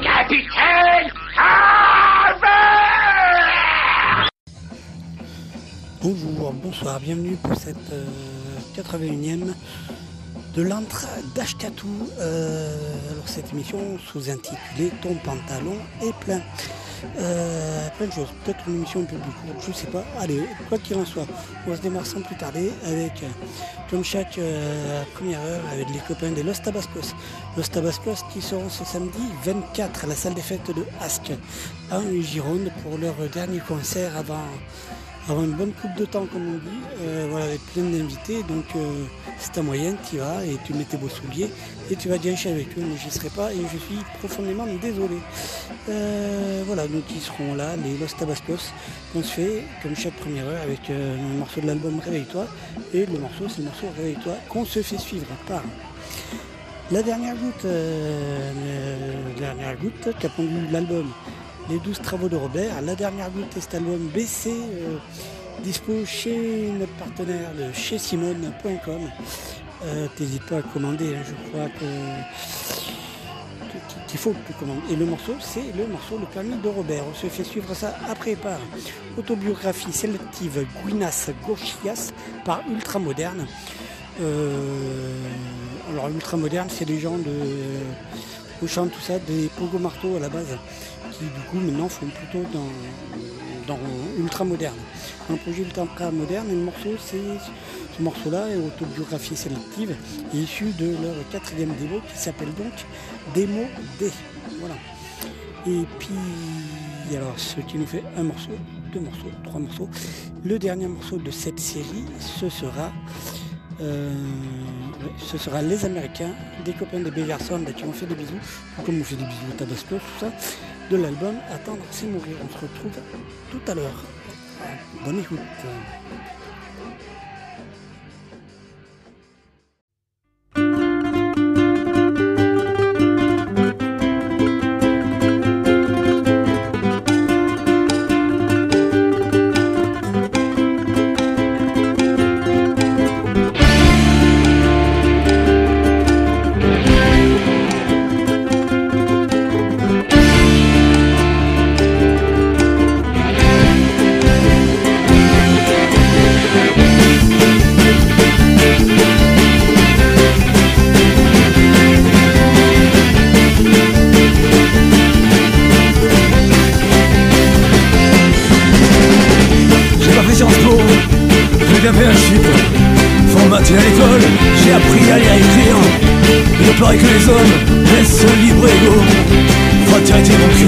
Capitaine Bonjour, bonsoir, bienvenue pour cette euh, 81e de l'antre d'Ashkatou. Euh, alors cette émission sous-intitulée Ton pantalon est plein. Euh, plein de choses, peut-être une émission courte, je sais pas. Allez, quoi qu'il en soit, on se démarrer sans plus tarder avec, euh, comme chaque euh, première heure, avec les copains des Los Tabascos. Los Tabascos qui seront ce samedi 24 à la salle des fêtes de Asque, en Gironde, pour leur dernier concert avant avant une bonne coupe de temps comme on dit, euh, voilà, avec plein d'invités, donc euh, c'est ta moyenne, tu vas et tu mets tes beaux souliers et tu vas chez avec eux, mais j'y serai pas et je suis profondément désolé. Euh, voilà, donc ils seront là, les Los Tabascos, qu'on se fait comme chaque première heure avec un morceau de l'album Réveille-toi et le morceau c'est le morceau Réveille-toi qu'on se fait suivre par la dernière goutte, la dernière goutte qui a pondu l'album Les 12 travaux de Robert. La dernière goutte est cet album BC, euh, chez notre partenaire de chez Simone.com. Euh, T'hésites pas à commander, hein, je crois que qu'il faut que tu commandes. Et le morceau, c'est le morceau Le permis de Robert. On se fait suivre ça après par Autobiographie sélective Guinas Gauchias par Ultramoderne. Euh, alors ultramoderne, c'est des gens de Auchan, tout ça, des Pogo Marteau à la base, qui du coup maintenant font plutôt dans, dans ultramoderne. Un projet ultramoderne, et le morceau, c'est ce morceau-là, est autobiographie sélective, issu de leur quatrième démo qui s'appelle donc Démo D. Voilà. Et puis, alors, ce qui nous fait un morceau, deux morceaux, trois morceaux. Le dernier morceau de cette série, ce sera, euh, ce sera Les Américains, des copains des Beverson qui ont fait des bisous, comme on fait des bisous au Tabasco, tout ça, de l'album Attendre, c'est mourir. On se retrouve tout à l'heure. Bonne écoute. À l'école, j'ai appris à lire et écrire. Il paraît que les hommes laissent libre et égaux Fraternité mon cul,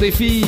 défi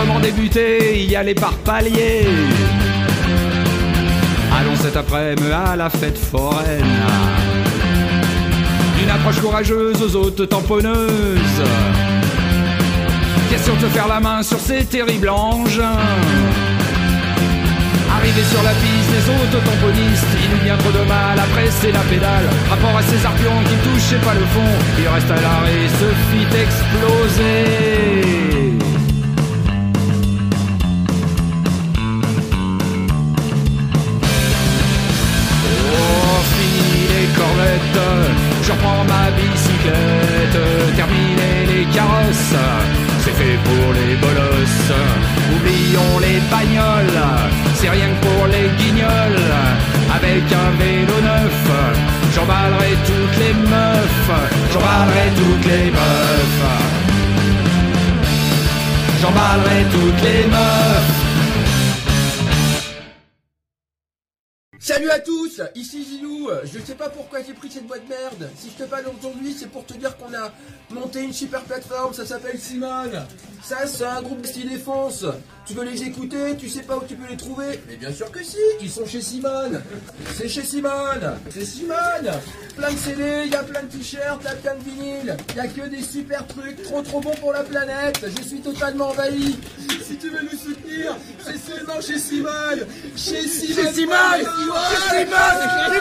comment débuter, y aller par paliers. Allons cet après-midi à la fête foraine. Une approche courageuse aux autres tamponneuses. Question de faire la main sur ces terribles anges. Arrivé sur la piste des autotamponistes, il n'y vient trop de mal à presser la pédale. Rapport à ces arpions qui ne touchaient pas le fond, il reste à l'arrêt, se fit exploser. fête. Je reprends ma bicyclette, terminer les carrosses, c'est fait pour les bolosses. Oublions les bagnoles, c'est rien que pour les guignols. Avec un vélo neuf, j'emballerai toutes les meufs, j'emballerai toutes les meufs. J'emballerai toutes les meufs. Salut à tous, ici Zilou. Je sais pas pourquoi j'ai pris cette boîte merde. Si je te parle aujourd'hui, c'est pour te dire qu'on a monté une super plateforme, ça s'appelle Simone. Ça, c'est un groupe qui défonce. Tu veux les écouter, tu sais pas où tu peux les trouver Mais bien sûr que si, ils sont chez Simone. C'est chez Simone. C'est Simone. Plein de CD, il y a plein de t-shirts, il y a plein de vinyles. Il y a que des super trucs, trop trop bons pour la planète. Je suis totalement envahi. Si tu veux nous soutenir, c'est seulement chez Simone. Chez Simone. Chez Simone. Chez Simone. fait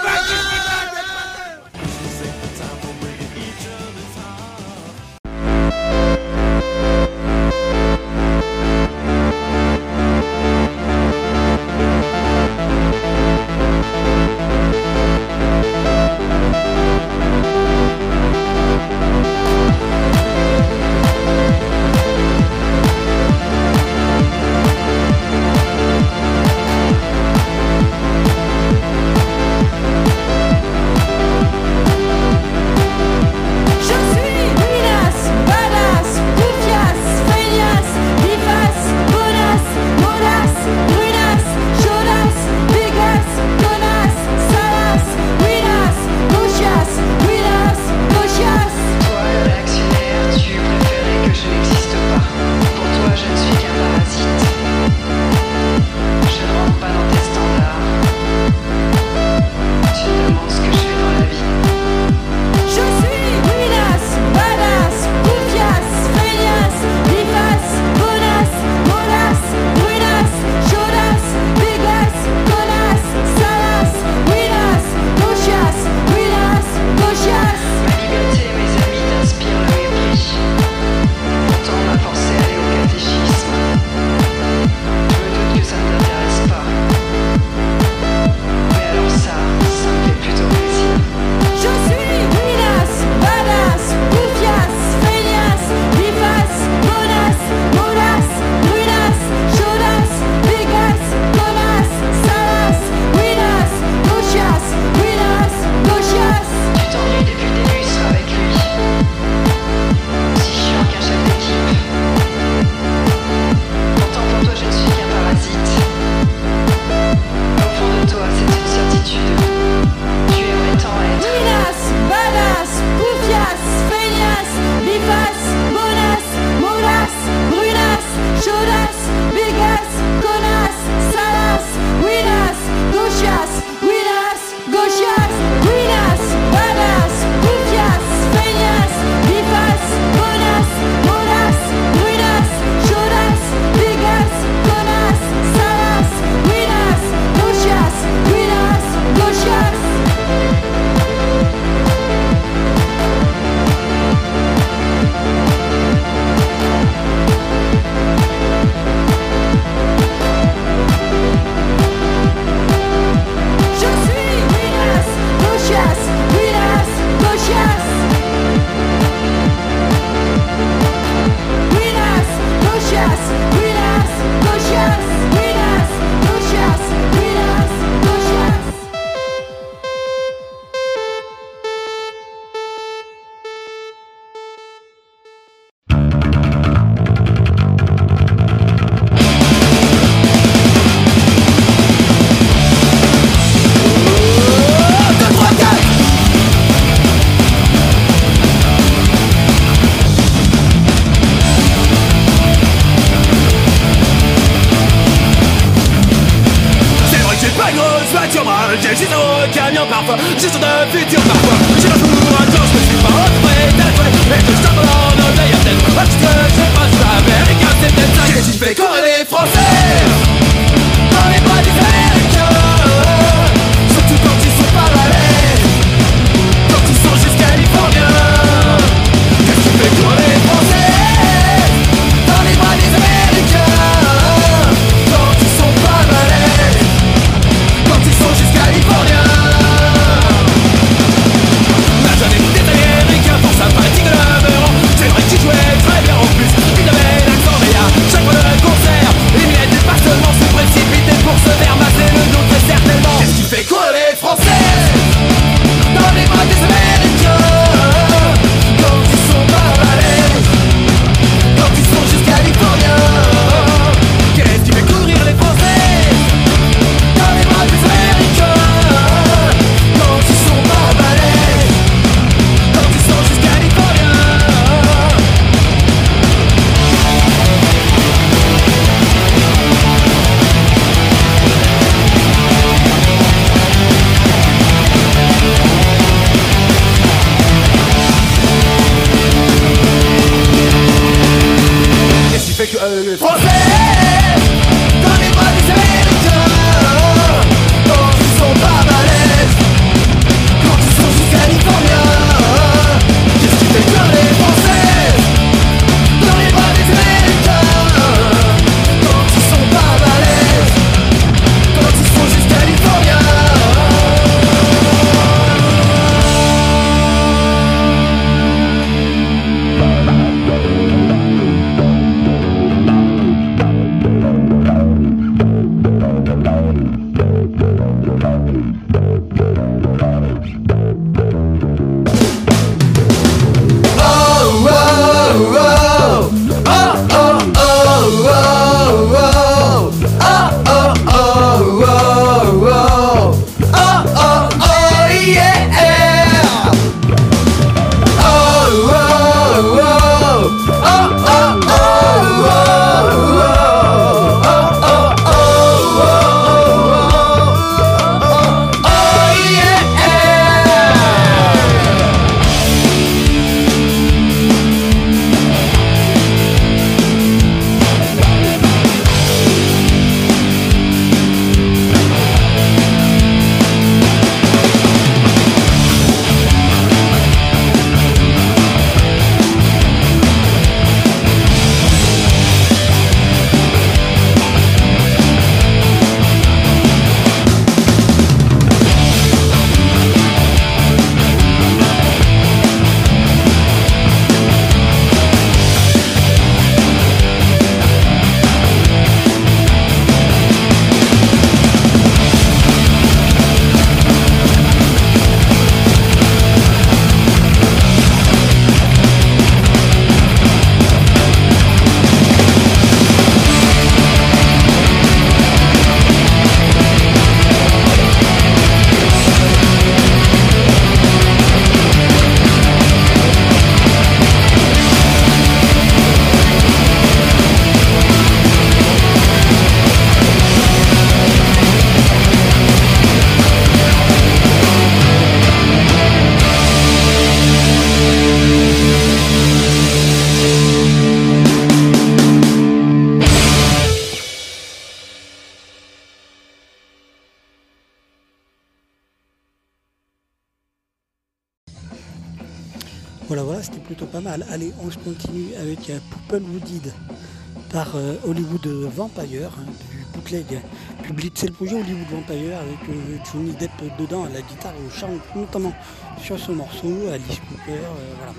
Hein, du bootleg public. C'est le projet Hollywood Vampire avec euh, Johnny Depp dedans à la guitare et au chant, notamment sur ce morceau, Alice Cooper, euh, voilà.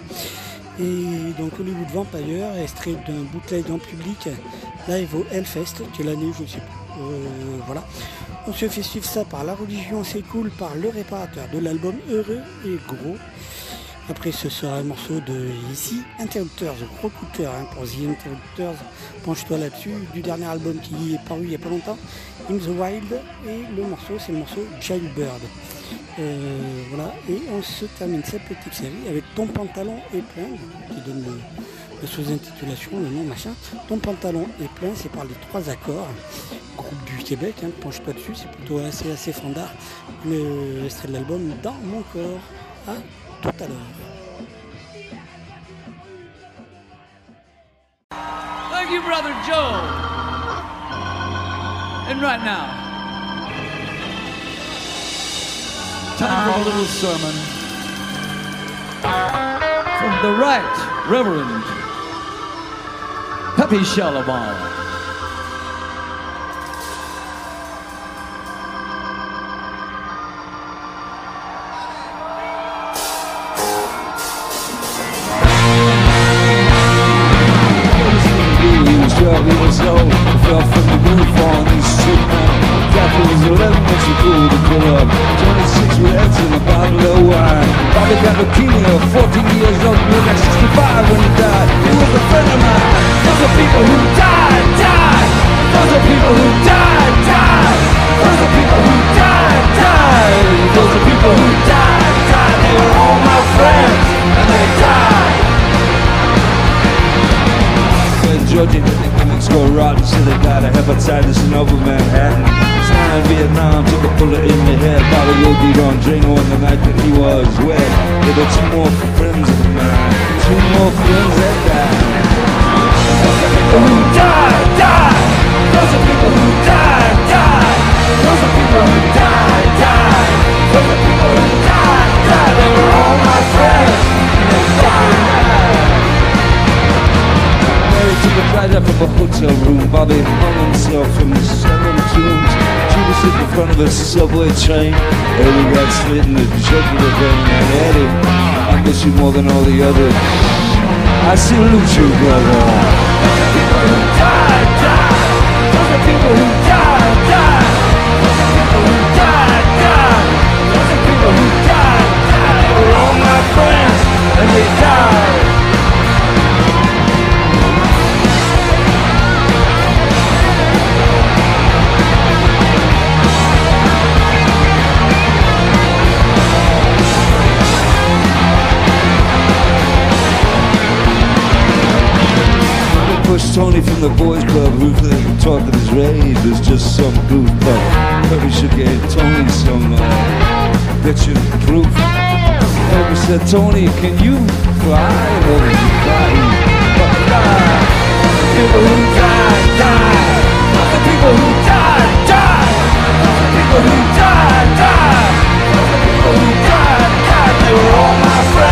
Et donc Hollywood Vampire, extrait d'un bootleg en public, live au Hellfest, quelle année, je ne sais plus. Euh, voilà. On se fait suivre ça par La Religion, c'est cool, par Le Réparateur de l'album Heureux et Gros. Après, ce sera un morceau de ici, Interrupters, gros coup hein, pour The Interrupters. Penche-toi là-dessus, du dernier album qui est paru il n'y a pas longtemps, In the Wild. Et le morceau, c'est le morceau Childbird. Euh, voilà, et on se termine cette petite série avec Ton pantalon est plein, qui donne le sous-intitulation, le nom machin. Ton pantalon est plein, c'est par les trois accords. Groupe du Québec, hein, penche-toi dessus, c'est plutôt assez, assez fandard. Le extrait de l'album Dans mon corps. À tout à l'heure. Thank you, Brother Joe. And right now, time for a um, little sermon from the Right Reverend Pepe Shalabon. Leukemia, 14 years old, looked like 65 when he died. He was a friend of mine. Those are people who died, died. Those are people who died, died. Those are people who died, died. Those are people who died, died. They were all my friends, and they died. in Georgia, but the clinics go rotten, so they got a hepatitis in over Manhattan. In Vietnam, took a bullet in the head. Bobby OD'd on Django on the night that he was wed. There were two more friends of mine, two more friends that died. Those are people who die, die. Those are people who die, die. Those are people who die, die. They were all my friends. They died. Mary took a flight up from a hotel room. Bobby hung himself from the seven tombs. Was sitting in front of a subway train. Eddie got slit in the jugular vein. And Eddie, I miss you more than all the others. I salute you, brother. Those are people who die, die. Those are people who die, die. Those are people who die, die. Those are people who die, die. All my friends, and they died. Tony from the boys club They were talking his rage was just some goofball. But you should give Tony some uh, picture proof. And we said, Tony, can you fly? Well, he fly, but fly. People who die, die. The people who die, die. The people who die, die. The people who die, die. They were all my friends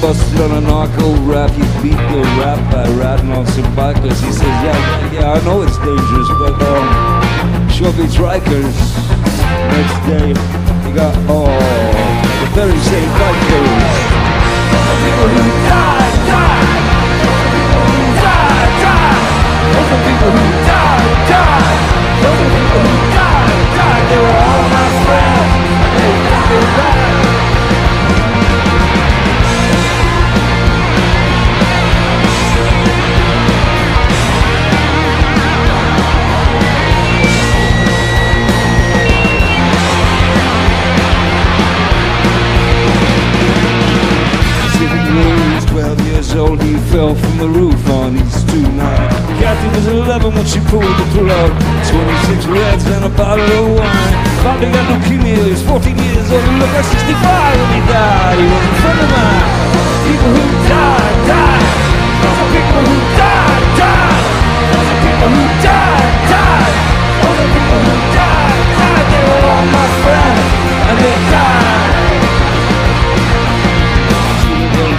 busted on a narco rap. He beat the rap by ratting on some bikers. He says, yeah, yeah, yeah, I know it's dangerous, but um, sure beats Rikers. Next day, he got all the very same bikers. People who die, die. Die, die. Those are people who die, die. Those are people who die, die. They were all my friends. They they died. He fell from the roof on East 29. Kathy was 11 when she pulled the plug. 26 reds and a bottle of wine. Bobby got leukemia, he was 14 years old, he looked like 65 when he died. He was a friend of mine. People who die, die. Those are people who die, die. Those are people who die, die. Those are people who die, die. They were all my friends, and they died.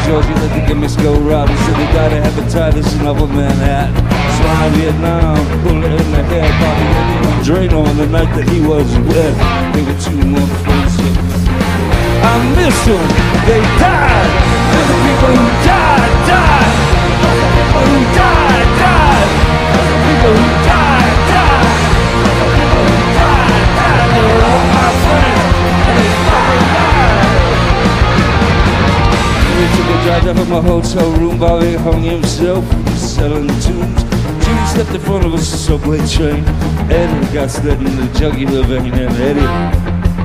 Young Georgie let the gimmicks go. He said he died of hepatitis in Upper Manhattan. Slime Vietnam, bullet in the head. Bobby drain on the night that he was wet. They were two more friends. I miss them. They died. They're the people who died, died. Those are people who died, died. Those are people who died, died. They were all my friends, they died it took a drive up in my hotel room while he hung himself selling tunes. Jimmy stepped in front of a subway train. Eddie got stuck in the jugular vein, and Eddie,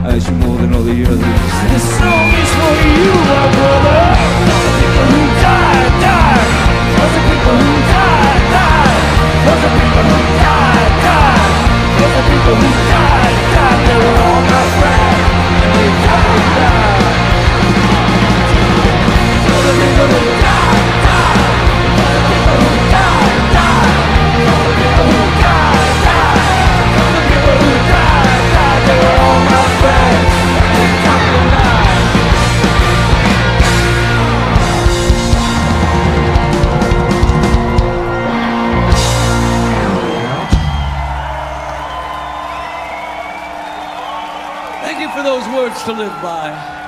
I asked you more than all the others. This song is for you, my brother. Lots of people who died, died. Lots of people who died, died. Lots of people who died, died. Lots of people who died, died. They were all my friends, and they died, died. Thank you for those words to live by.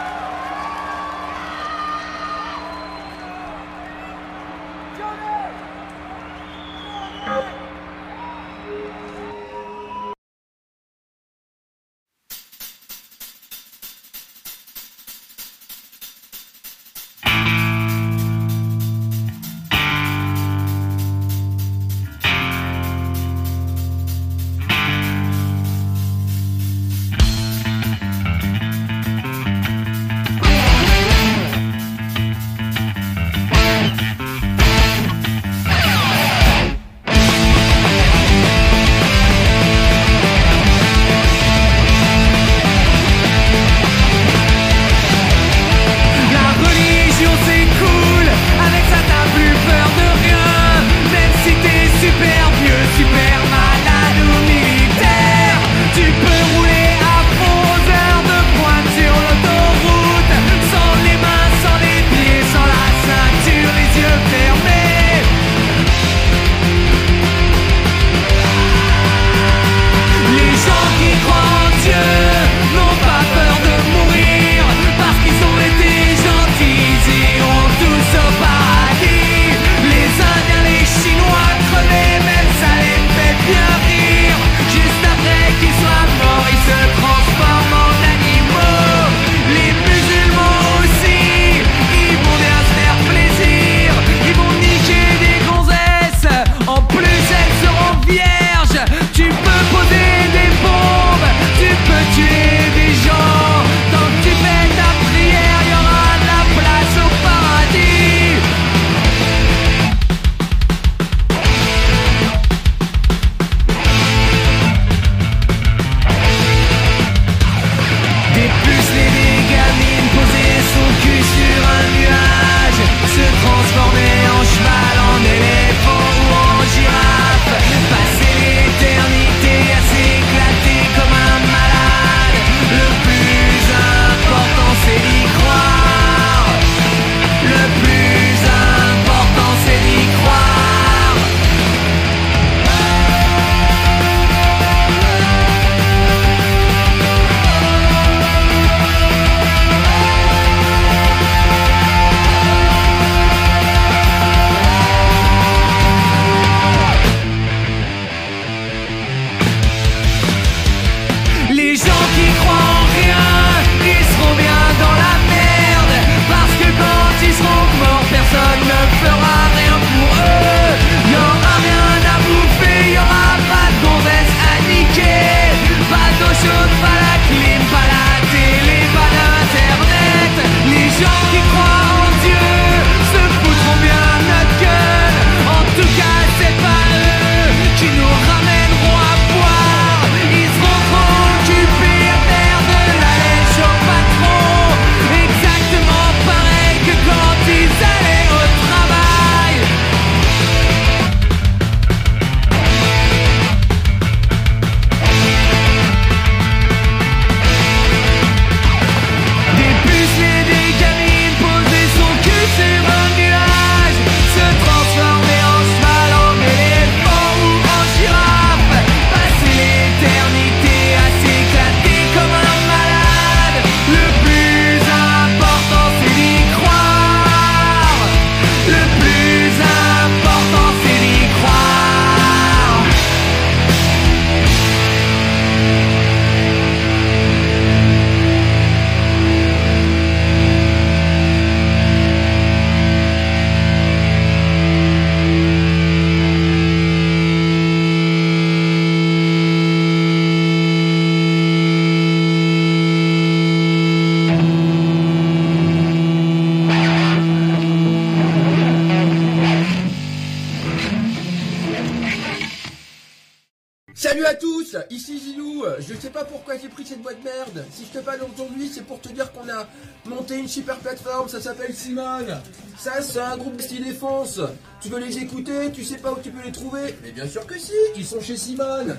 C'est pour te dire qu'on a monté une super plateforme, ça s'appelle Simone. Ça, c'est un groupe de style défense. Tu veux les écouter, tu sais pas où tu peux les trouver Mais bien sûr que si, ils sont chez Simone.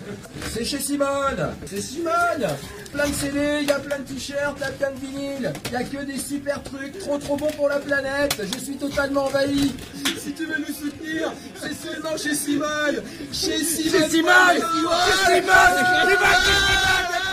C'est chez Simone. C'est Simone. Plein de CD, il y a plein de t-shirts, il y a plein de vinyles. Il y a que des super trucs, trop trop bons pour la planète. Je suis totalement envahi. Si tu veux nous soutenir, c'est seulement chez Simone. Chez Simone. Chez Simone. Chez Simone. I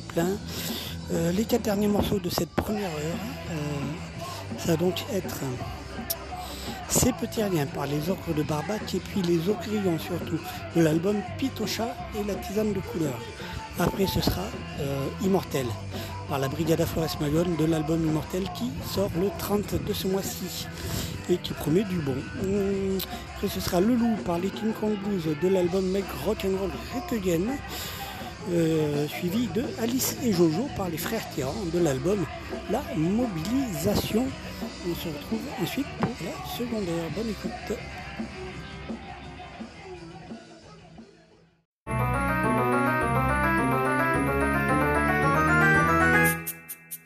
plein. Euh, les quatre derniers morceaux de cette première heure, euh, ça va donc être Ces petits riens par les ocres de Barbac et puis les ocrions surtout de l'album Pitocha et la tisane de couleur. Après ce sera euh, Immortel par la Brigada Flores Magone de l'album Immortel qui sort le 30 de ce mois-ci et qui promet du bon. Après ce sera Le Loup par les King Kong Blues de l'album Make Rock'n'Roll Requiem. Euh, suivi de Alice et Jojo par les frères Tiran de l'album La Mobilisation. On se retrouve ensuite pour la secondaire. Bonne écoute.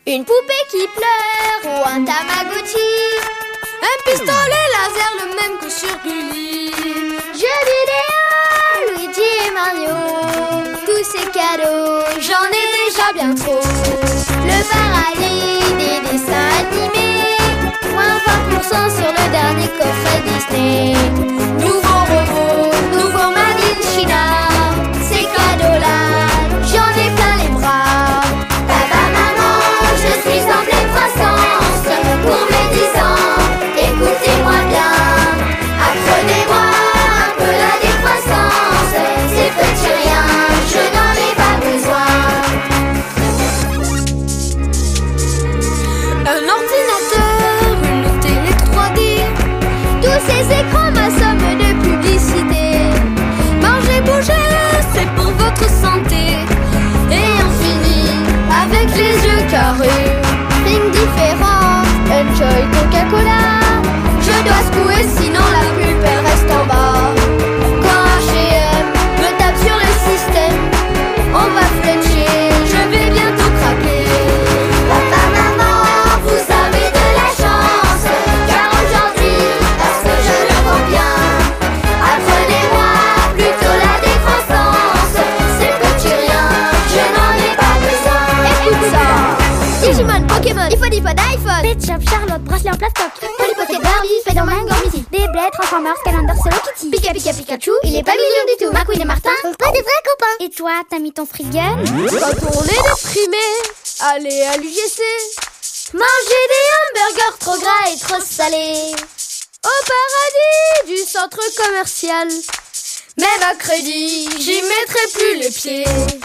Une poupée qui pleure ou un Tamagotchi. Un pistolet laser le même que sur Gulli. Jeux vidéo, Luigi et Mario. Tous ces cadeaux, j'en ai déjà bien trop. Le paradis des dessins animés. Moins 20% sur le dernier coffret Disney. T'as mis ton free gun Quand on est déprimé, allez à l'UGC. Manger des hamburgers trop gras et trop salés. Au paradis du centre commercial. Même à crédit, j'y mettrai plus les pieds.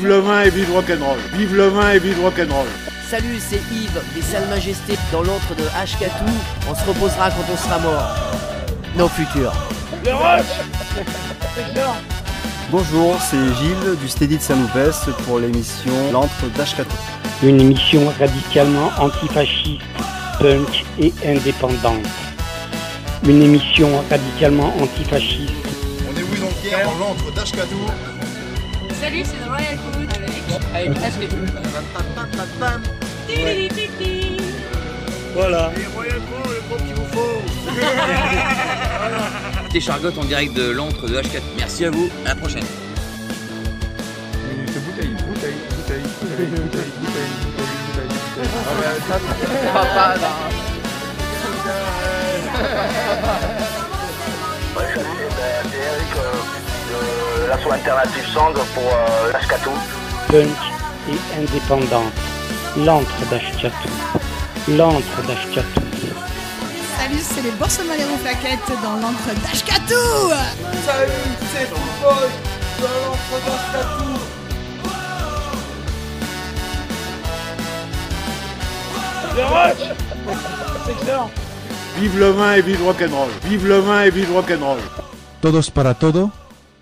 Vive le vin et vive rock'n'roll. Vive le vin et vive rock'n'roll. Salut, c'est Yves des Salles Majestés dans l'antre de Ashkatou. On se reposera quand on sera mort. Nos futurs. Le rock Bonjour, c'est Gilles du Steady de Saint-Loupès pour l'émission L'antre d'Ashkatou. Une émission radicalement antifasciste, punk et indépendante. Une émission radicalement antifasciste. On est oui donc Pierre dans l'antre d'Ashkatou. Salut, c'est Royal Food avec, avec Voilà. Les Royal Food, le groupe qu'il vous faut. Chargotte en direct de l'antre de H4. Merci à vous, à la prochaine. L'asso alternative Song pour euh, l'Ashkatou. Punk et indépendante. L'antre d'Ashkatou. L'antre d'Ashkatou. Salut, c'est les aux plaquettes dans l'encre d'Ashkatou Salut, c'est Football dans l'entre d'Ashkatou. C'est excellent. Vive le vin et vive rock'n'roll. Vive le vin et vive rock'n'roll. Todos para todo,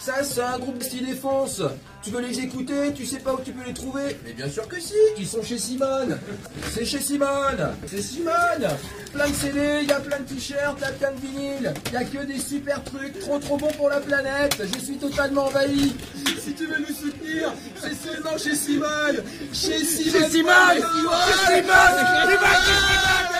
Ça, c'est un groupe style défense. Tu veux les écouter, tu sais pas où tu peux les trouver Mais bien sûr que si, ils sont chez Simone. C'est chez Simone. C'est Simone. Plein de CD, il y a plein de t-shirts, il y a plein de vinyles. Il y a que des super trucs, trop trop bons pour la planète. Je suis totalement envahi. Si tu veux nous soutenir, c'est seulement chez Simone. Chez Simone. Chez Simone. Chez Simone. Chez Simone.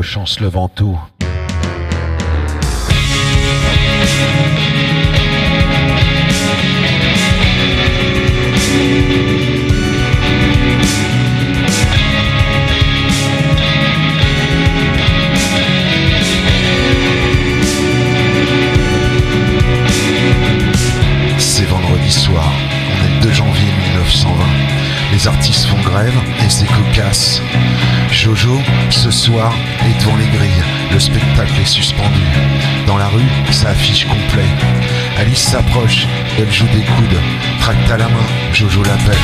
Cloches en se. C'est vendredi soir, on est le 2 janvier 1920. Les artistes font grève et c'est cocasse. Jojo, ce soir, est devant les grilles. Le spectacle est suspendu. Dans la rue, ça affiche complet. Alice s'approche, elle joue des coudes. Tracte à la main, Jojo l'appelle.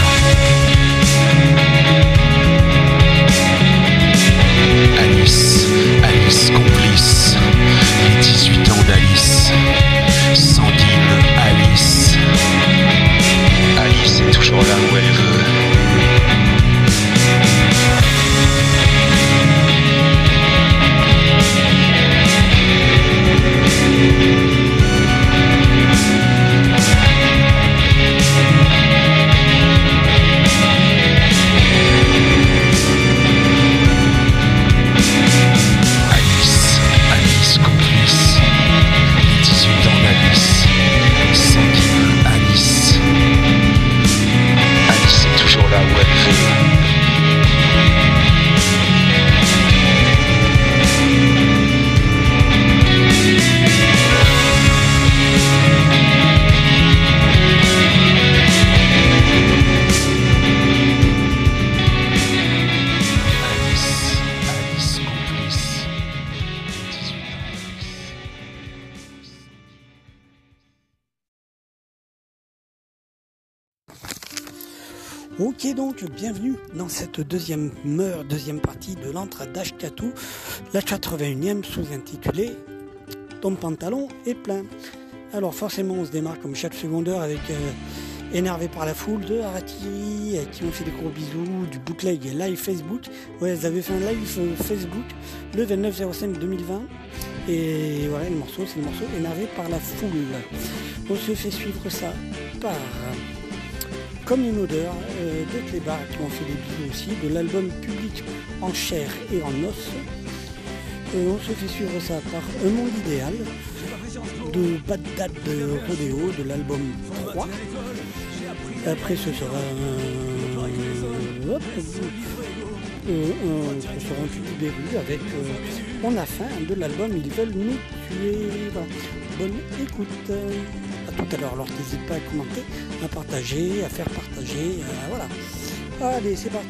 Alice, Alice complice, les 18 ans d'Alice, sanguine Alice. Alice est toujours là où elle veut. Alice, deuxième meure, deuxième partie de l'entre d'Ashkatou, la 81e sous-intitulée Ton pantalon est plein. Alors forcément on se démarre comme chaque secondaire avec euh, Énervé par la foule de Arati euh, qui ont fait des gros bisous, du bootleg live Facebook. Ouais, elles avaient fait un live euh, Facebook le 29 05 2020. Et voilà, le morceau, c'est le morceau Énervé par la foule. On se fait suivre ça par comme une odeur euh, de Clébar qui ont fait des bisous aussi, de l'album Public en chair et en os. On se fait suivre ça par Un monde idéal de Bad Dad de Rodeo de l'album 3. Après ce sera un, hop, euh, ce sera un petit Béru avec euh, On a faim de l'album Ils veulent nous tuer. Bonne écoute. À tout à l'heure. Alors n'hésite pas à commenter, à partager, à faire partager. euh, voilà. Allez, c'est parti.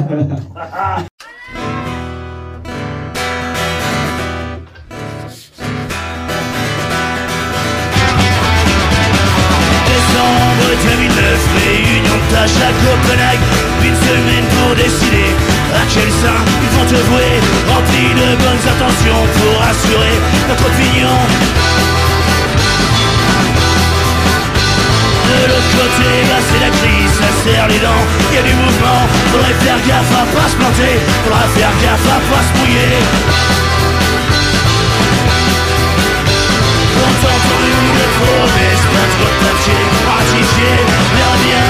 Décembre 2009, réunion de tâches à Copenhague Une semaine pour décider à quel sein ils vont te vouer. Rempli de bonnes intentions pour assurer notre opinion De l'autre côté, bah c'est la crise, serre les dents y a du mouvement, faudrait faire gaffe à pas se planter Faudra faire gaffe à pas se mouiller. Contentons-nous de promesses, pas trop Ratifié, verra bien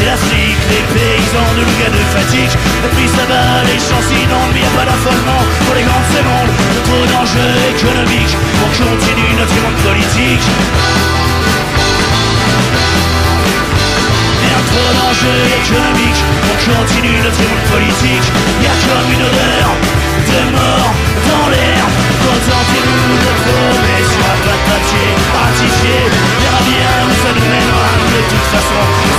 c'est l'Afrique Les paysans de Louga de fatigue. Et puis ça va, les champs s'inondent Mais a pas d'affolement. Pour les grands de ces mondes De trop d'enjeux économiques On continue notre monde politique. Trop d'enjeux économiques On continue notre monde politique. Y a comme une odeur de mort dans l'air. Contentez-vous de promesses Sur un de papier ratifié Verra bien où ça nous mènera De toute façon,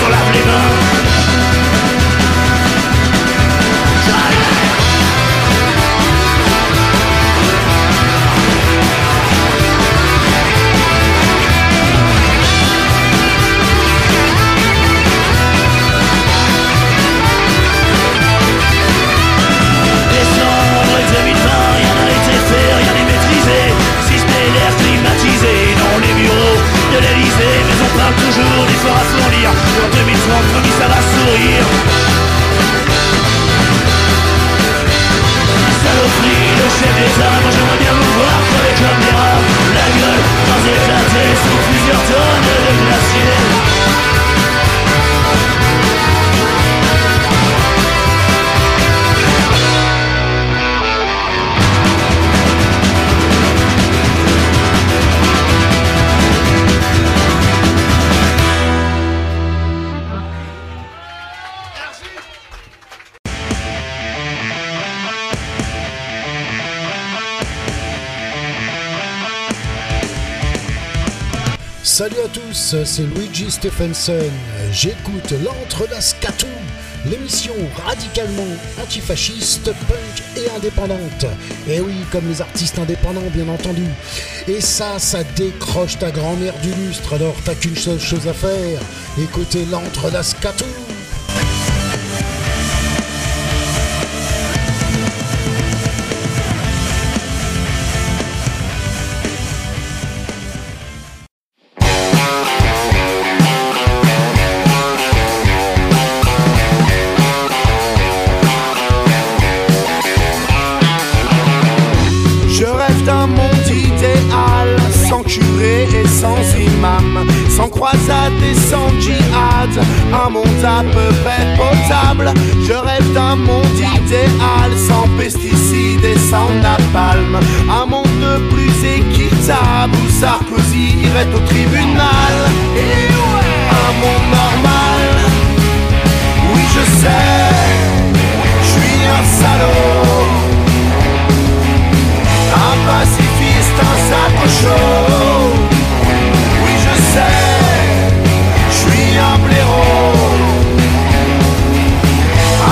on lave les mains c'est Luigi Stephenson. J'écoute l'Entre Scatou, l'émission radicalement antifasciste, punk et indépendante. Et oui, comme les artistes indépendants, bien entendu. Et ça, ça décroche ta grand-mère du lustre, alors t'as qu'une seule chose à faire écouter l'Entre Scatou. Sans curé et sans imam, sans croisade et sans djihad, un monde à peu près potable. Je rêve d'un monde idéal, sans pesticides et sans napalm, un monde plus équitable où Sarkozy irait au tribunal. Un monde normal, oui je sais, je suis un salaud. Un sac chaud Oui je sais, je suis un blaireau.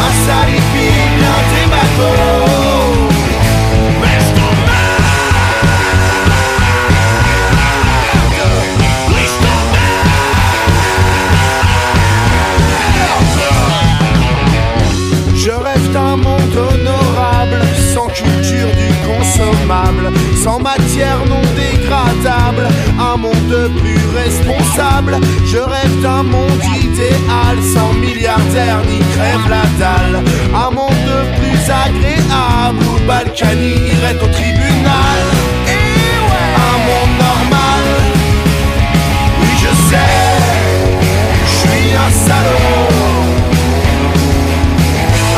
Un salipi bien démago sans matière non dégradable, un monde plus responsable. Je rêve d'un monde idéal, sans milliardaires ni crève la dalle, un monde plus agréable. Où Balkany irait au tribunal. Un monde normal, oui je sais, je suis un salaud.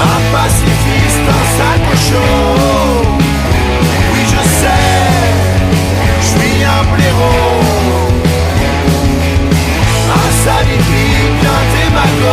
Un pacifiste, un sac chaud un blaireau Un salipi bien démago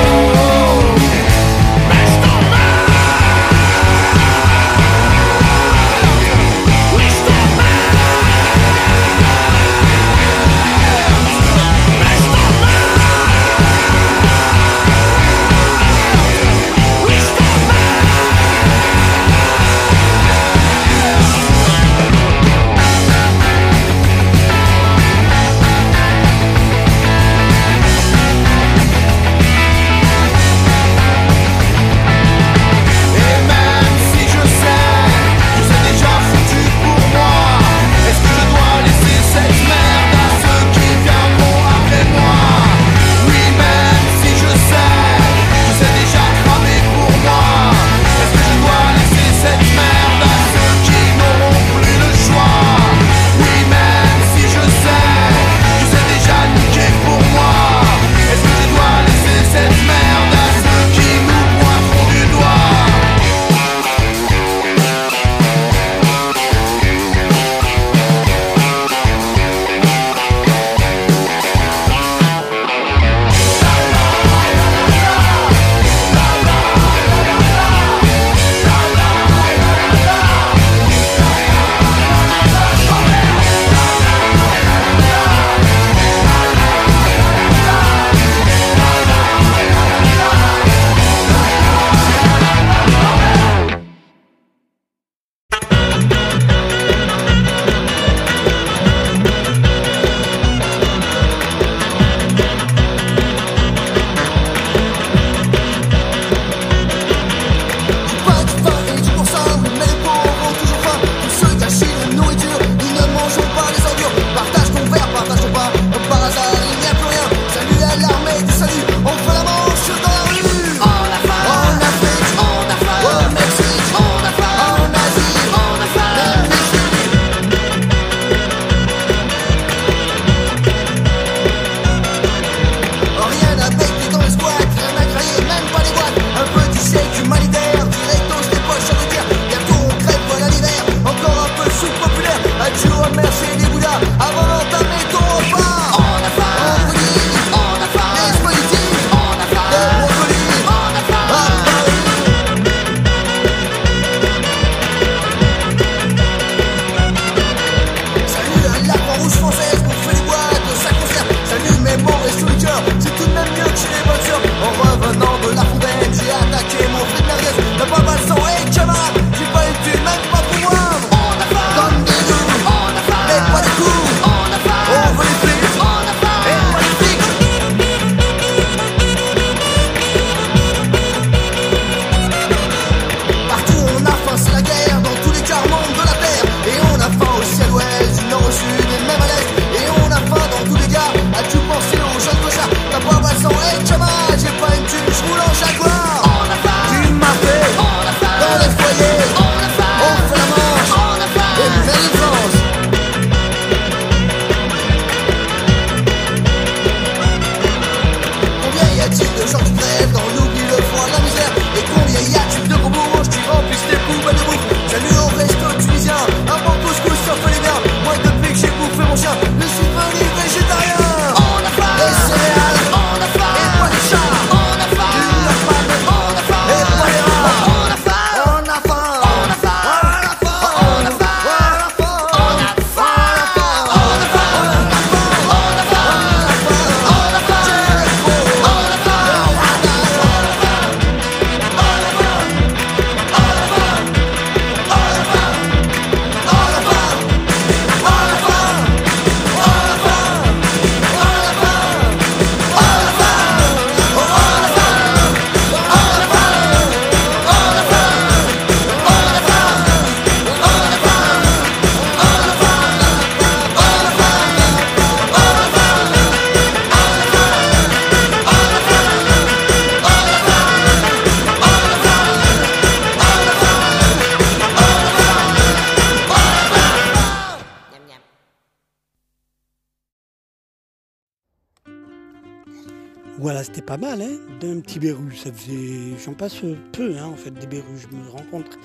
voilà, c'était pas mal, hein, d'un petit berru. Ça faisait, j'en passe peu, hein, en fait, des berrus, je me rencontre.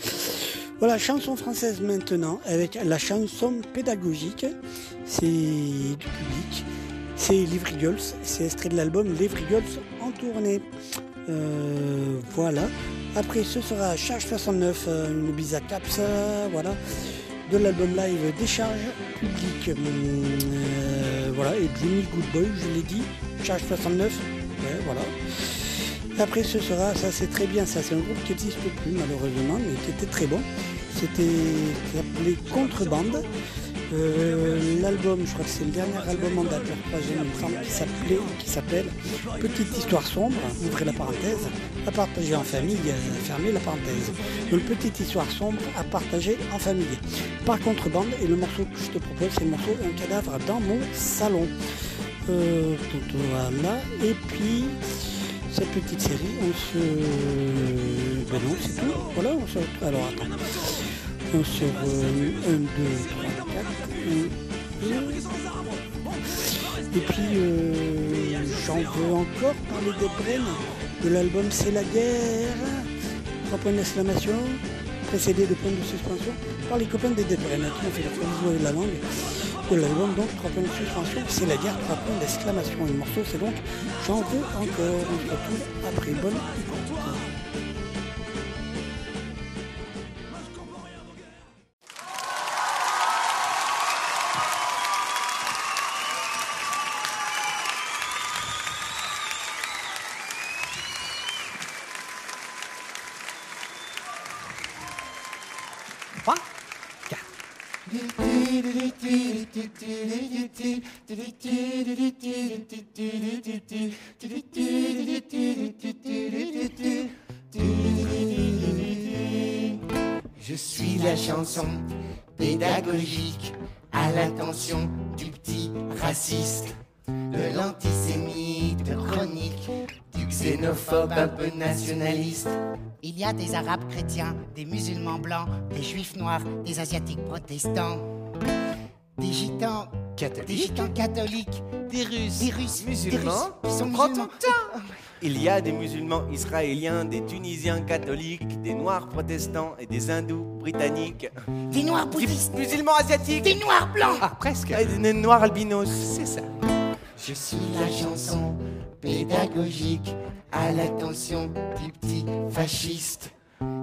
Voilà, chanson française maintenant, avec la chanson pédagogique. C'est du public. C'est Les Vrigols, c'est extrait de l'album Les Vrigols en tournée. Euh, voilà. Après, ce sera Charge 69, euh, une bise à Caps, euh, voilà. De l'album live Décharge public. Euh, voilà, et Jimmy Goodboy, je l'ai dit. Charge 69, voilà. Après, ce sera, ça c'est très bien, ça c'est un groupe qui n'existe plus malheureusement, mais qui était très bon. C'était appelé Contrebande. Euh, L'album, je crois que c'est le dernier album en date, qui s'appelait, qui s'appelle Petite histoire sombre, ouvrez la parenthèse, à partager en famille, euh, fermez la parenthèse. Donc Petite histoire sombre à partager en famille. Par contrebande, et le morceau que je te propose, c'est le morceau Un cadavre dans mon salon. Euh, voilà, et puis cette petite série, on se. Ben non, c'est tout. Voilà, on se. Alors attends. On se. 1, 2, 3, 4. Et puis, euh, j'en veux encore parler des Brennes, de l'album C'est la guerre, trois points d'exclamation, précédé de points de suspension, par les copains des Dead Brennes, qui fait la traduction de la langue de l'album, donc trois points de suspension, c'est la guerre, trois points d'exclamation. Le morceau, c'est donc J'en veux encore, on se retrouve après, bonne Je suis la chanson pédagogique à l'attention du petit raciste, de l'antisémite chronique, du xénophobe un peu nationaliste. Il y a des Arabes chrétiens, des musulmans blancs, des juifs noirs, des asiatiques protestants, des gitans des gitans catholiques, des Russes, des Russes, Musulmans des Russes qui sont musulmans. Il y a des musulmans israéliens, des tunisiens catholiques, des noirs protestants et des hindous britanniques. Des noirs bouddhistes. musulmans asiatiques. Des noirs blancs. Ah, presque. Et des noirs albinos. C'est ça. Je suis la chanson pédagogique à l'attention du petit fasciste,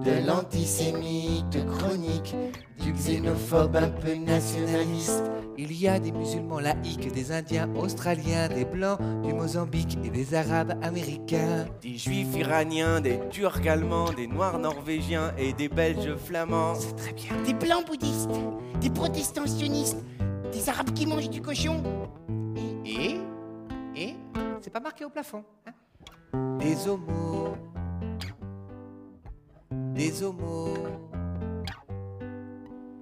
de l'antisémite chronique, du xénophobe un peu nationaliste. Il y a des musulmans laïcs, des indiens australiens, des blancs du Mozambique et des arabes américains. Des juifs iraniens, des turcs allemands, des noirs norvégiens et des belges flamands. C'est très bien. Des blancs bouddhistes, des protestants sionistes, des arabes qui mangent du cochon. Et Et C'est pas marqué au plafond. hein des homos. Des homos.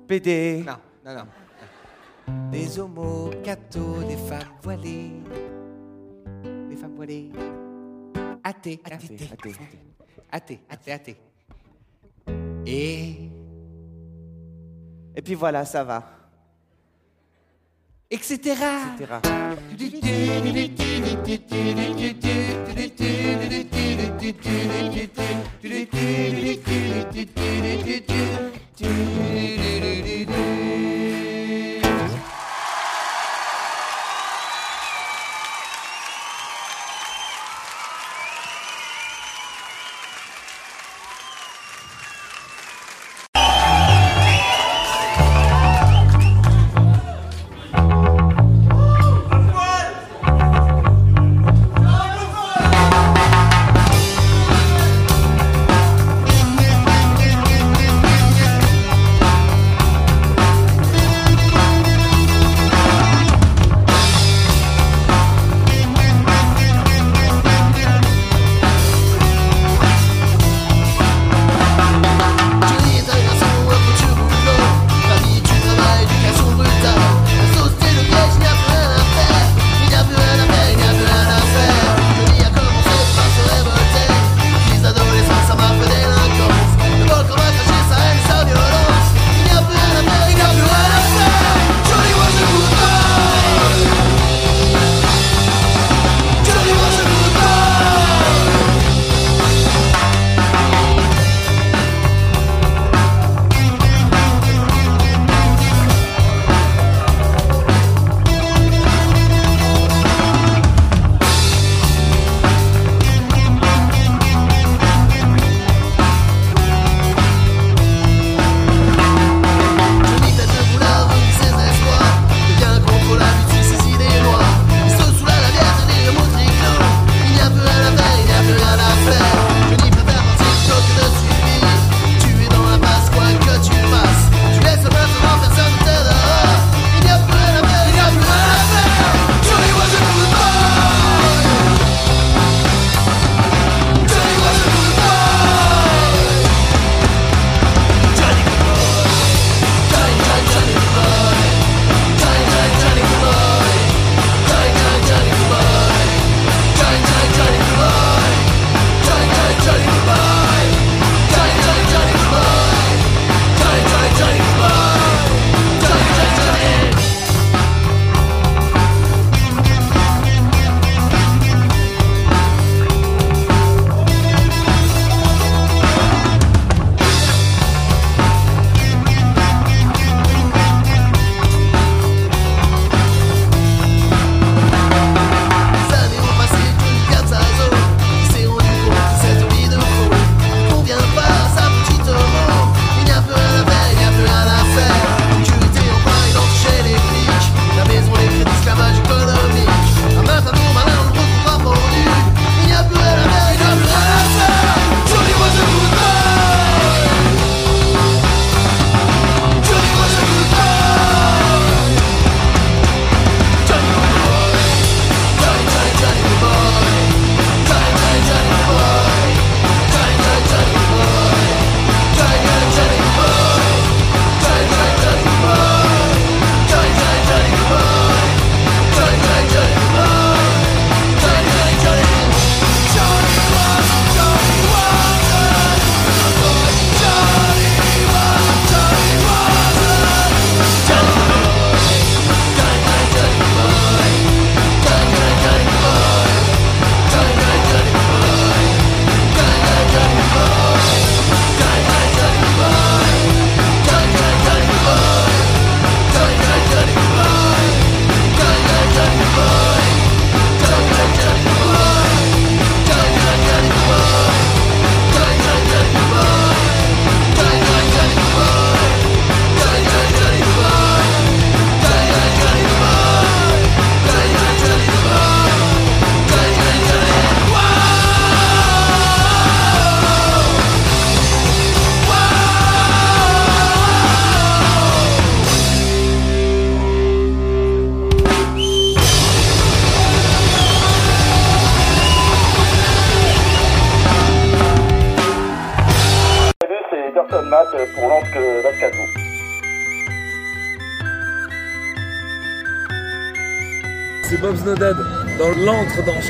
PD. Non, non, non. Des homos, cathos, des femmes voilées. Des femmes voilées. Athées. Athées. Athées. Athées. Athées. Athées. Et. Et puis voilà, ça va. Etc.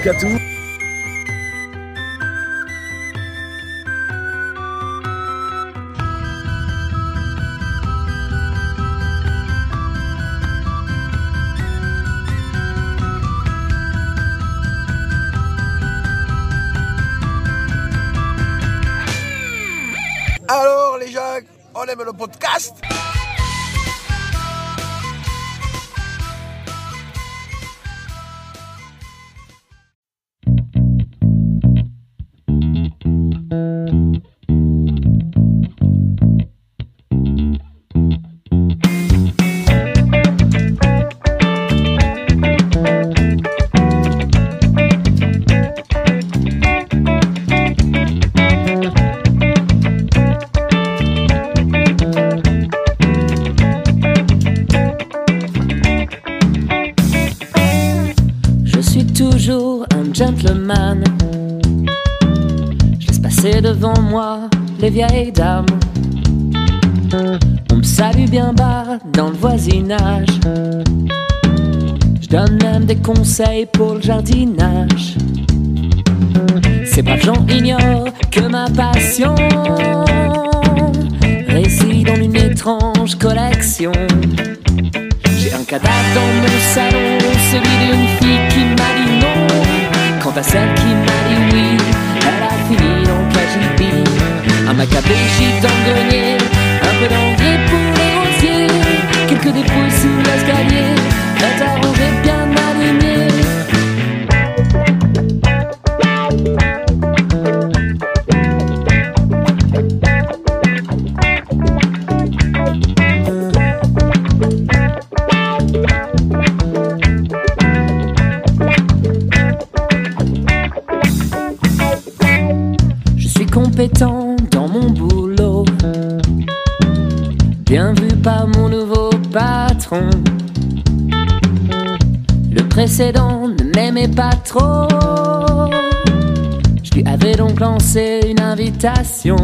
l'antre d'Anshkatou. Toujours un gentleman. Je laisse passer devant moi les vieilles dames. On me salue bien bas dans le voisinage. Je donne même des conseils pour le jardinage. Ces braves gens ignorent que ma passion réside en une étrange collection. J'ai un cadavre dans mon salon, celui d'une fille qui m'a dit Quant à celle qui m'a dit oui, elle a fini en KGB. Un gîte dans le grenier, un peu d'engrais pour les rosiers. Quelques dépouilles sous l'escalier, prêtes à ranger bien Je lui avais donc lancé une invitation.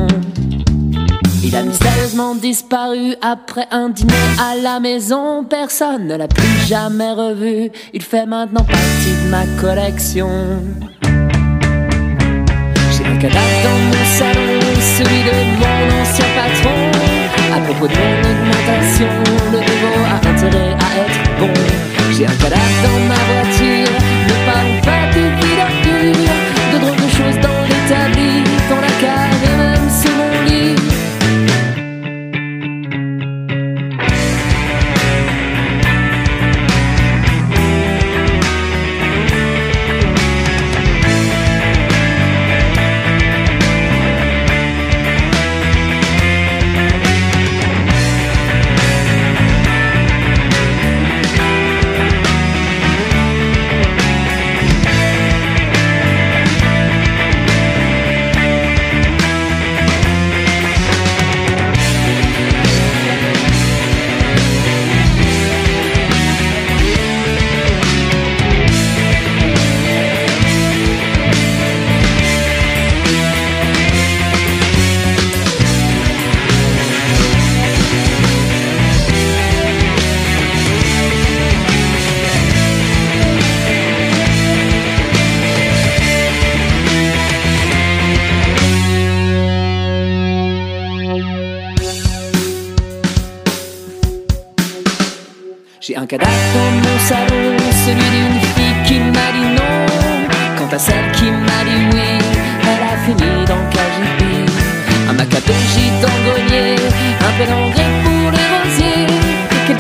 Il a mystérieusement disparu après un dîner à la maison. Personne ne l'a plus jamais revu. Il fait maintenant partie de ma collection. J'ai un cadavre dans mon salon, celui de mon ancien patron. À propos de mon augmentation, le nouveau a intérêt à être bon. J'ai un cadavre dans ma voiture,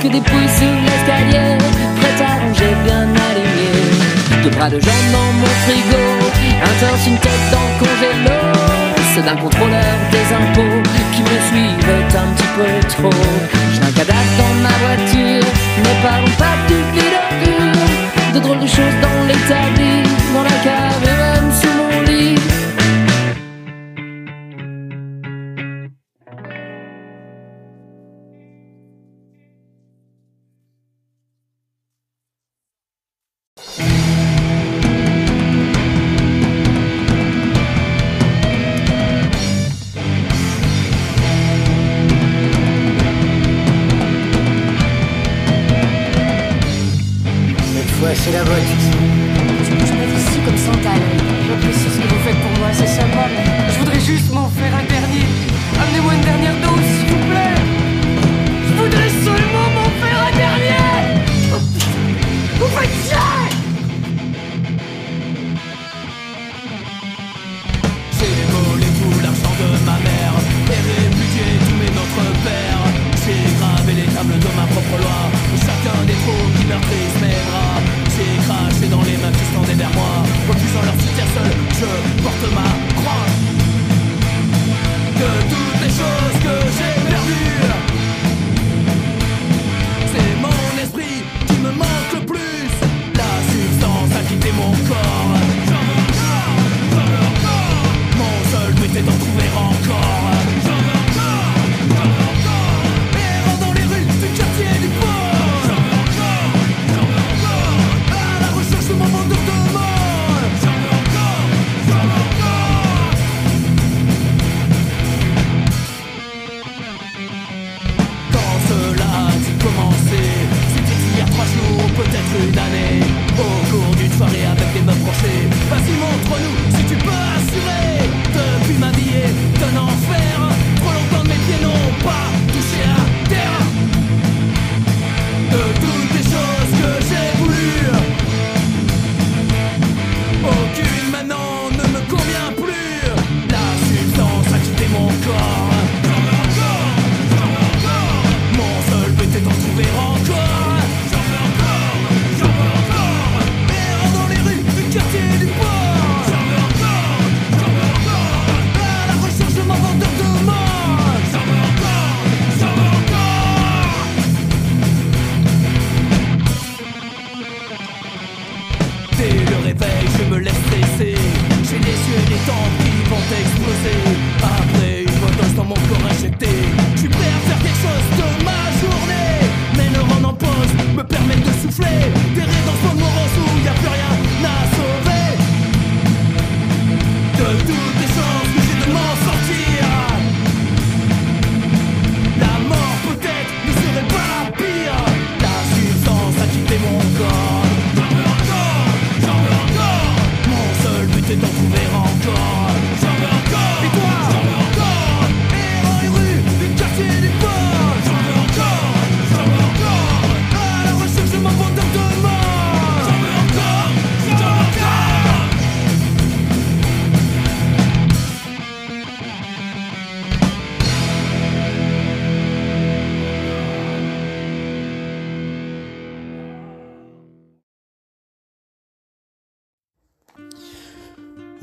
Quelques dépouilles sous l'escalier, prêtes à ranger bien alignées. Deux bras de jambes dans mon frigo, un torse, une tête dans le congélo. C'est d'un contrôleur des impôts qui me suivait un petit peu trop. J'ai un cadavre dans ma voiture, ne parlons pas du vide De drôles de choses dans l'établi, dans la cave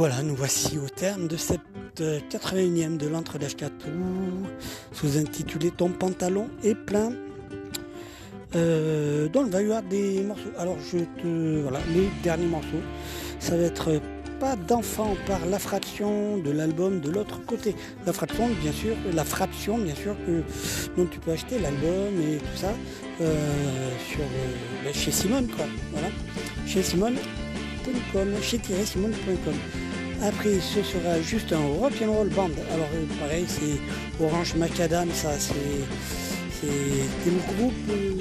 Voilà, nous voici au terme de cette euh, 81e de l'entre d'Ashkatou, sous-intitulé Ton pantalon est plein. Euh, donc il va y avoir des morceaux. Alors je te. Voilà, les derniers morceaux. Ça va être pas d'enfant par la fraction de l'album de l'autre côté. La fraction, bien sûr, la fraction, bien sûr, que dont tu peux acheter l'album et tout ça euh, euh, ben, chez Simone, quoi. Voilà, chez Simone.com, chez simone.com. Après, ce sera juste un rock'n'roll band. Alors, euh, pareil, c'est Orange Macadam, ça, c'est. C'est le groupe. euh.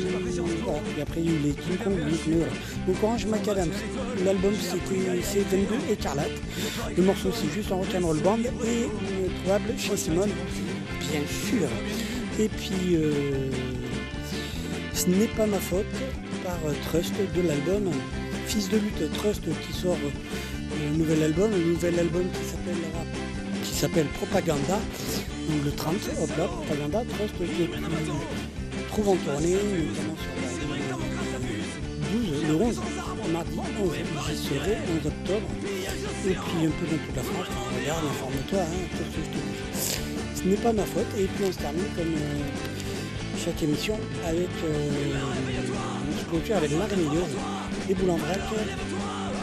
Et après, il y a eu les King Kong voilà. Donc, Orange Macadam, l'album c'est 22 Écarlate. Le morceau, c'est juste un rock'n'roll band et euh, trouvable chez Simone, bien sûr. Et puis, euh, ce n'est pas ma faute par euh, Trust de l'album Fils de lutte Trust qui sort un nouvel album, un nouvel album qui s'appelle qui s'appelle Propaganda. Donc le 30, hop là, Propaganda, Trust que tu trouves en tournée, notamment sur la 12, le 11, mardi 11, j'y serai, 11 octobre. Et puis un peu dans toute la France, regarde, informe-toi, hein, ce. Ce n'est pas ma faute. Et puis on se termine comme euh, chaque émission avec euh, avec Marie-Méliose et Boulin-Vrac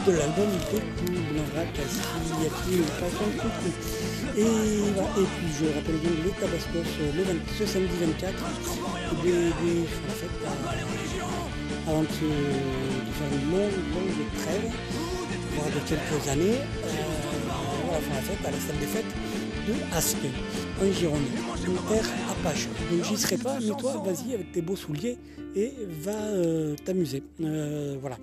de l'album Boulin-Vrac, s'il y a-t-il une façon coucou. Et, et puis je rappelle bien les Tabascos euh, le 20 ce samedi 24, des, des, en fait, euh, avant de, faire une longue, longue trêve, voire de quelques années, euh, on va faire la fête à la salle des fêtes de Aspe, en Gironde, une terre apache. Donc j'y serai pas, mais toi, vas-y avec tes beaux souliers et va euh, t'amuser. Euh, voilà.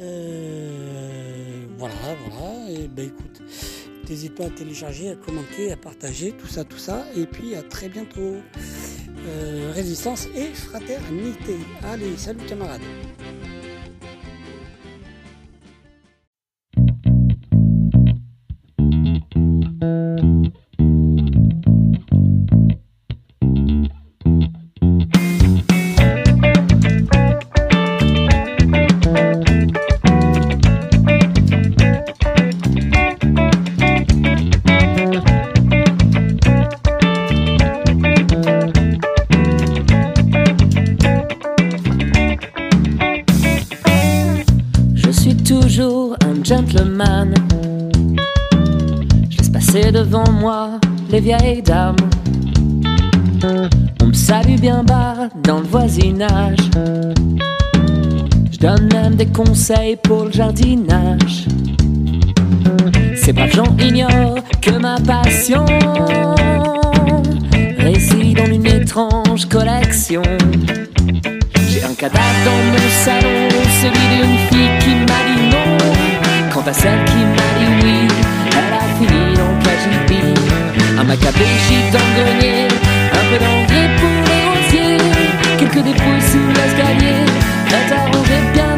Euh, voilà, voilà. Et ben écoute, n'hésite pas à télécharger, à commenter, à partager, tout ça, tout ça. Et puis à très bientôt. Euh, résistance et fraternité. Allez, salut camarades. Devant moi les vieilles dames. On me salue bien bas dans le voisinage. Je donne même des conseils pour le jardinage. Ces braves gens ignorent que ma passion réside en une étrange collection. J'ai un cadavre dans mon salon, celui d'une fille qui m'a dit non. Quant à celle qui m'a dit oui, Un macabre gîte dans le grenier, un peu d'engrais pour les rosiers. Quelques dépouilles sous l'escalier, à ranger bien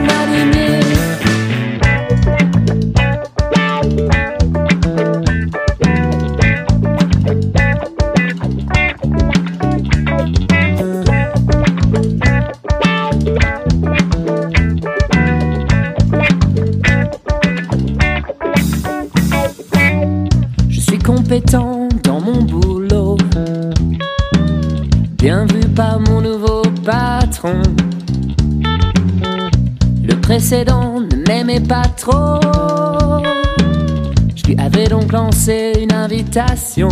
ne m'aimait pas trop. Je lui avais donc lancé une invitation.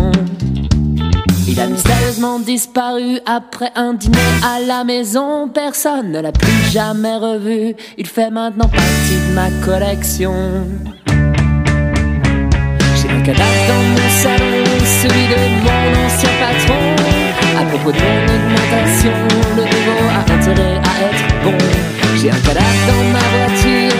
Il a mystérieusement disparu après un dîner à la maison. Personne ne l'a plus jamais revu. Il fait maintenant partie de ma collection. J'ai un cadavre dans mon salon, celui de mon ancien patron. À propos de mon augmentation, le nouveau a intérêt à être bon. J'ai un cadavre dans ma voiture,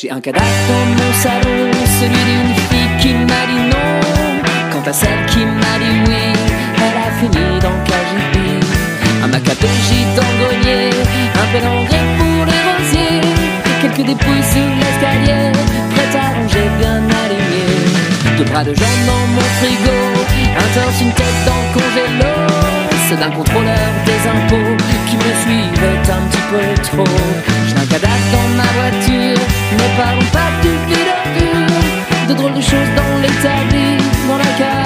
J'ai un cadavre dans mon salon, celui d'une fille qui m'a dit non. Quant à celle qui m'a dit oui, elle a fini dans KGB. Un le grenier, un peu d'engrais pour les rosiers. Quelques dépouilles sous l'escalier, prêtes à ranger bien alignées. Deux bras de jambes dans mon frigo, un torse, une tête dans le congélo. C'est d'un contrôleur des impôts qui me suivait un petit peu trop. J'ai un cadavre dans ma voiture, ne parlons pas du vide De drôles de choses dans l'établi, dans la cave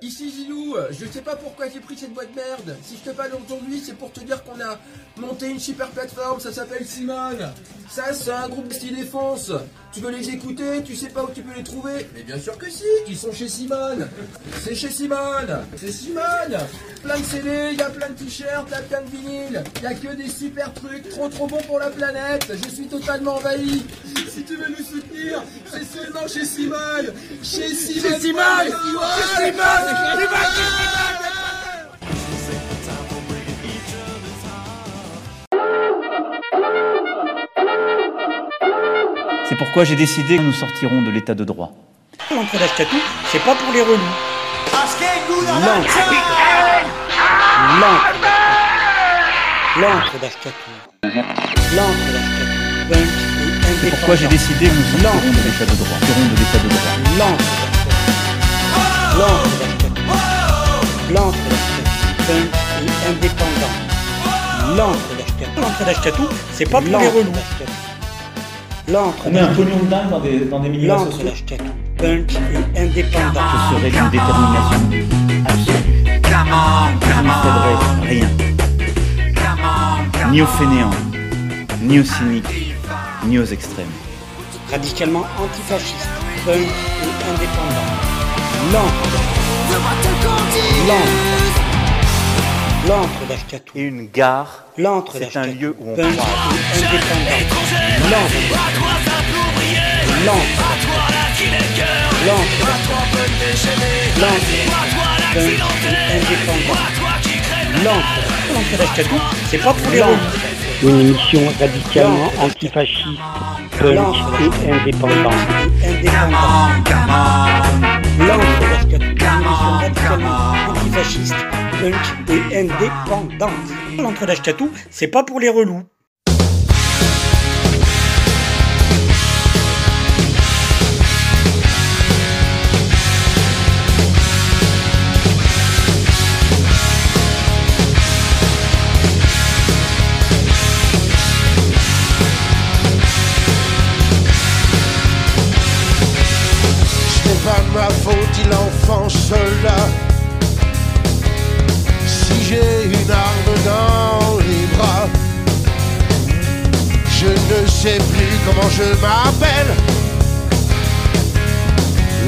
ici Zilou. Je sais pas pourquoi j'ai pris cette boîte de merde. Si je te parle aujourd'hui, c'est pour te dire qu'on a monté une super plateforme, ça s'appelle Simone. Ça, c'est un groupe style défense. Tu veux les écouter, tu sais pas où tu peux les trouver Mais bien sûr que si, ils sont chez Simone. C'est chez Simone, c'est Simone. Plein de CD, il y a plein de t-shirts, il y a plein de vinyles. Il y a que des super trucs, trop trop bons pour la planète. Je suis totalement envahi. Si tu veux nous soutenir, c'est seulement chez Simone. Chez Simone. Chez Simone. Chez Simone. C'est pourquoi j'ai décidé que nous sortirons de l'état de droit. L'entrée d'Ashkatou, c'est pas pour les relous. L'encre. C'est pourquoi j'ai décidé que nous sortirons de l'état de droit. Sortirons de l'état de droit. L'encre d'Ashkatou. L'encre d'Ashkatou. L'encre et indépendant. L'encre d'Ashkatou. C'est pas pour les relous. L'encre On met un pognon de dingue dans des, dans des milieux d'Ashkatou. Punk et indépendant. Ce serait d'une détermination absolue. Je ne céderai rien. Ni aux fainéants, ni aux cyniques, ni aux extrêmes. Radicalement antifasciste. Punk et indépendant. L'encre L'encre L'encre d'Ashkatou. Et une gare, L'encre c'est un lieu où on et indépendant. L'encre Punk et indépendant. L'encre L'encre d'Ashkatou, c'est pas pour les. Une émission radicalement antifasciste, punk et indépendante. L'encre d'Ashkatou, une émission radicalement antifasciste, punk et indépendante. L'encre d'Ashkatou, c'est pas pour les relous. Ma faute, il enfonce là. J'ai une arme dans les bras, je ne sais plus comment je m'appelle.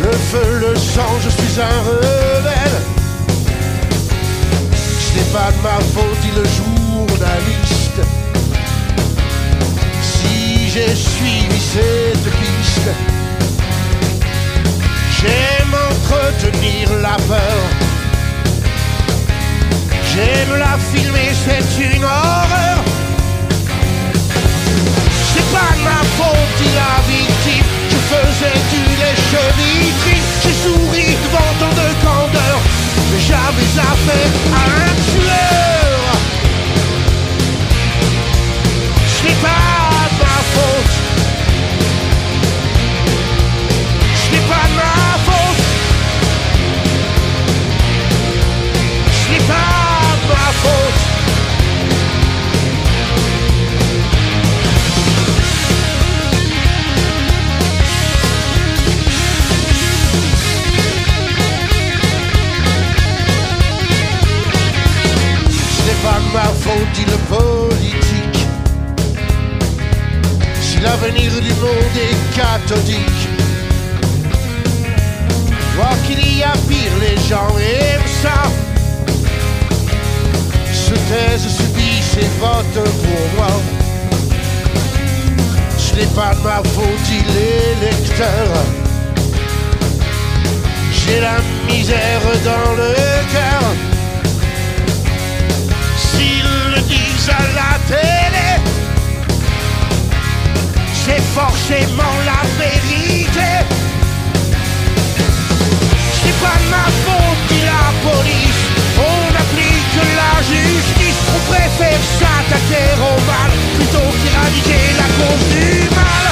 Le feu, le sang, je suis un rebelle. Ce n'est pas de ma faute, dit le journaliste. Si j'ai suivi cette piste, j'aime entretenir la peur. J'aime la filmer, c'est une horreur. C'est pas ma faute, dit la victime. Je faisais du lèche-vitrine. J'ai souri devant tant de candeur. Mais j'avais affaire à un tueur. Ce n'est pas de ma faute, dit le politique. Si l'avenir du monde est cathodique, vois qu'il y a pire, les gens aiment ça. Se taisent, subissent et votent pour moi. Ce n'est pas de ma faute, dit l'électeur. J'ai la misère dans le cœur. La télé, c'est forcément la vérité. C'est pas ma faute, dit la police. On applique la justice. On préfère s'attaquer au mal plutôt qu'éradiquer la cause du mal.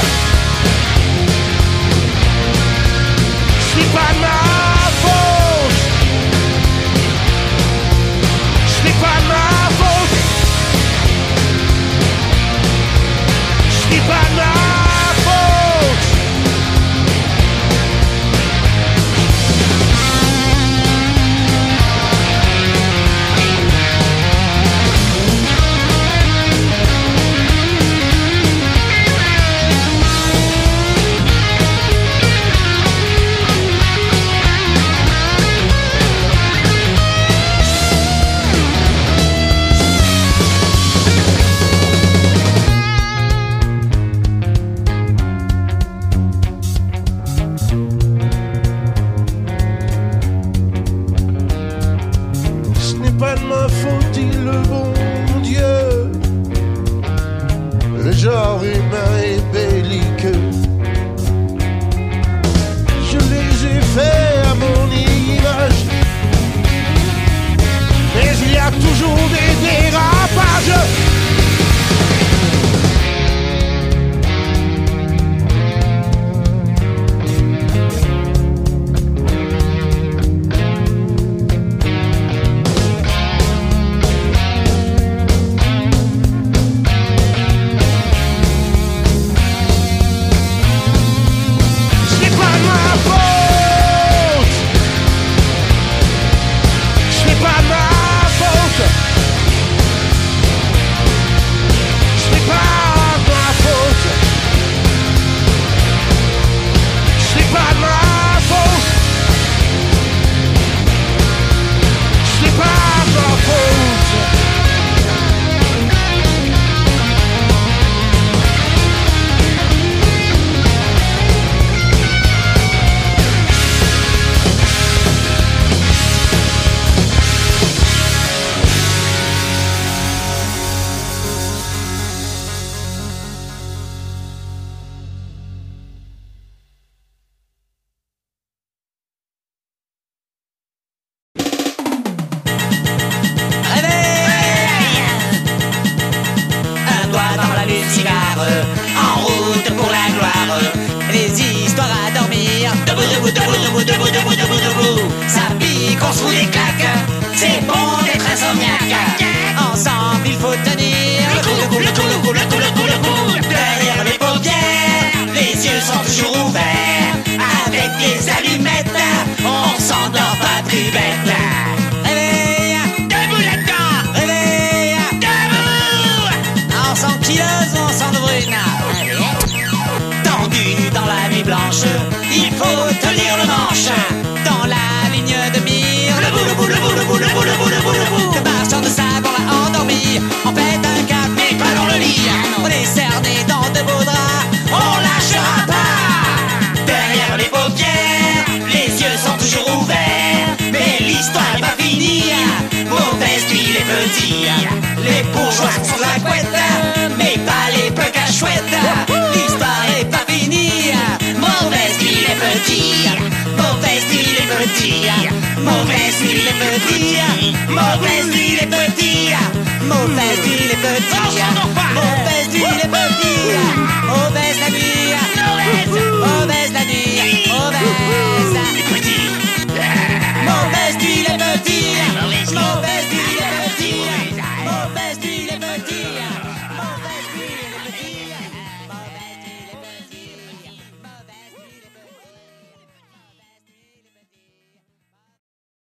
C'est pas ma Keep up. Genre humain